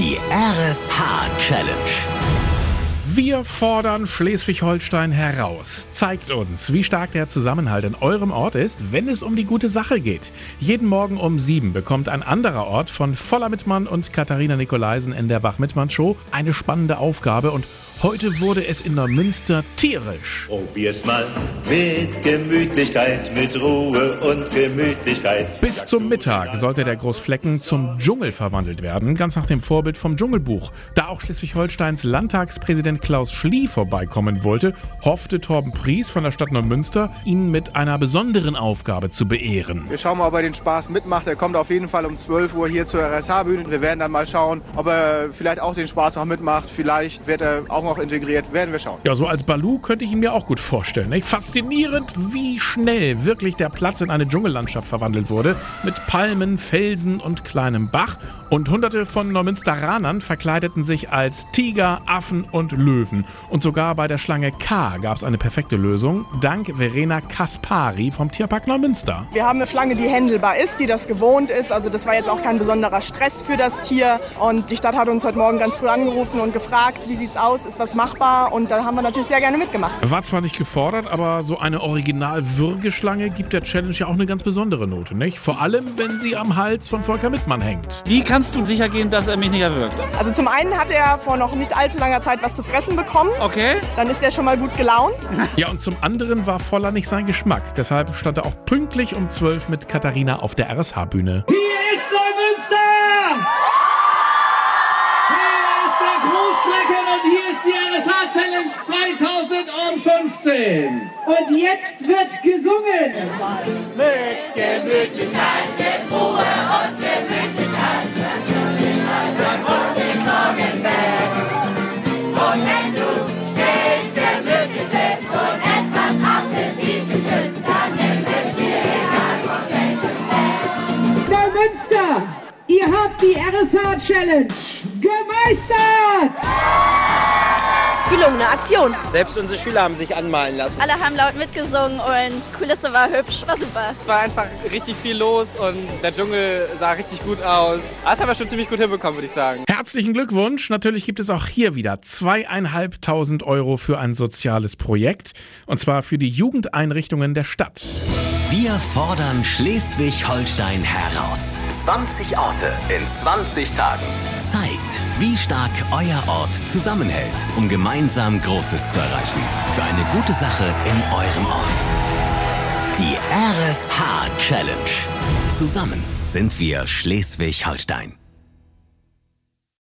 Die RSH-Challenge. Wir fordern Schleswig-Holstein heraus. Zeigt uns, wie stark der Zusammenhalt in eurem Ort ist, wenn es um die gute Sache geht. Jeden Morgen um sieben bekommt ein anderer Ort von Voller Mittmann und Katharina Nikolaisen in der Wach-Mittmann-Show eine spannende Aufgabe und Heute wurde es in der Münster tierisch. Probier's mal mit Gemütlichkeit, mit Ruhe und Gemütlichkeit. Bis zum Mittag sollte der Großflecken zum Dschungel verwandelt werden, ganz nach dem Vorbild vom Dschungelbuch. Da auch Schleswig-Holsteins Landtagspräsident Klaus Schlie vorbeikommen wollte, hoffte Torben Pries von der Stadt Neumünster, ihn mit einer besonderen Aufgabe zu beehren. Wir schauen mal, ob er den Spaß mitmacht. Er kommt auf jeden Fall um 12 Uhr hier zur RSH-Bühne. Wir werden dann mal schauen, ob er vielleicht auch den Spaß noch mitmacht. Vielleicht wird er auch noch integriert. Werden wir schauen. Ja, so als Balu könnte ich ihn mir auch gut vorstellen. Nicht? Faszinierend, wie schnell wirklich der Platz in eine Dschungellandschaft verwandelt wurde. Mit Palmen, Felsen und kleinem Bach. Und hunderte von Neumünsteranern verkleideten sich als Tiger, Affen und Löwen. Und sogar bei der Schlange K gab es eine perfekte Lösung, dank Verena Kaspari vom Tierpark Neumünster. Wir haben eine Schlange, die händelbar ist, die das gewohnt ist. Also das war jetzt auch kein besonderer Stress für das Tier. Und die Stadt hat uns heute Morgen ganz früh angerufen und gefragt, wie sieht's aus, ist was machbar? Und da haben wir natürlich sehr gerne mitgemacht. War zwar nicht gefordert, aber so eine Original-Würgeschlange gibt der Challenge ja auch eine ganz besondere Note, nicht? Vor allem, wenn sie am Hals von Volker Mittmann hängt. Wie kannst du sicher gehen, dass er mich nicht erwürgt? Also zum einen hat er vor noch nicht allzu langer Zeit was zu fressen bekommen. Okay. Dann ist er schon mal gut gelaunt. Ja, und zum anderen war Voller nicht sein Geschmack. Deshalb stand er auch pünktlich um 12 mit Katharina auf der RSH-Bühne. Hier Großflecken und hier ist die RSH Challenge 2015. Und jetzt wird gesungen. Mit Gemütlichkeit, mit Ruhe und Gemütlichkeit. Ihr habt die RSH Challenge gemeistert. Gelungene Aktion. Selbst unsere Schüler haben sich anmalen lassen. Alle haben laut mitgesungen und Kulisse war hübsch, war super. Es war einfach richtig viel los und der Dschungel sah richtig gut aus. Das haben wir schon ziemlich gut hinbekommen, würde ich sagen. Herzlichen Glückwunsch. Natürlich gibt es auch hier wieder zweieinhalbtausend Euro für ein soziales Projekt. Und zwar für die Jugendeinrichtungen der Stadt. Wir fordern Schleswig-Holstein heraus. 20 Orte in 20 Tagen. Zeigt, wie stark euer Ort zusammenhält, um gemeinsam Großes zu erreichen. Für eine gute Sache in eurem Ort. Die RSH Challenge. Zusammen sind wir Schleswig-Holstein.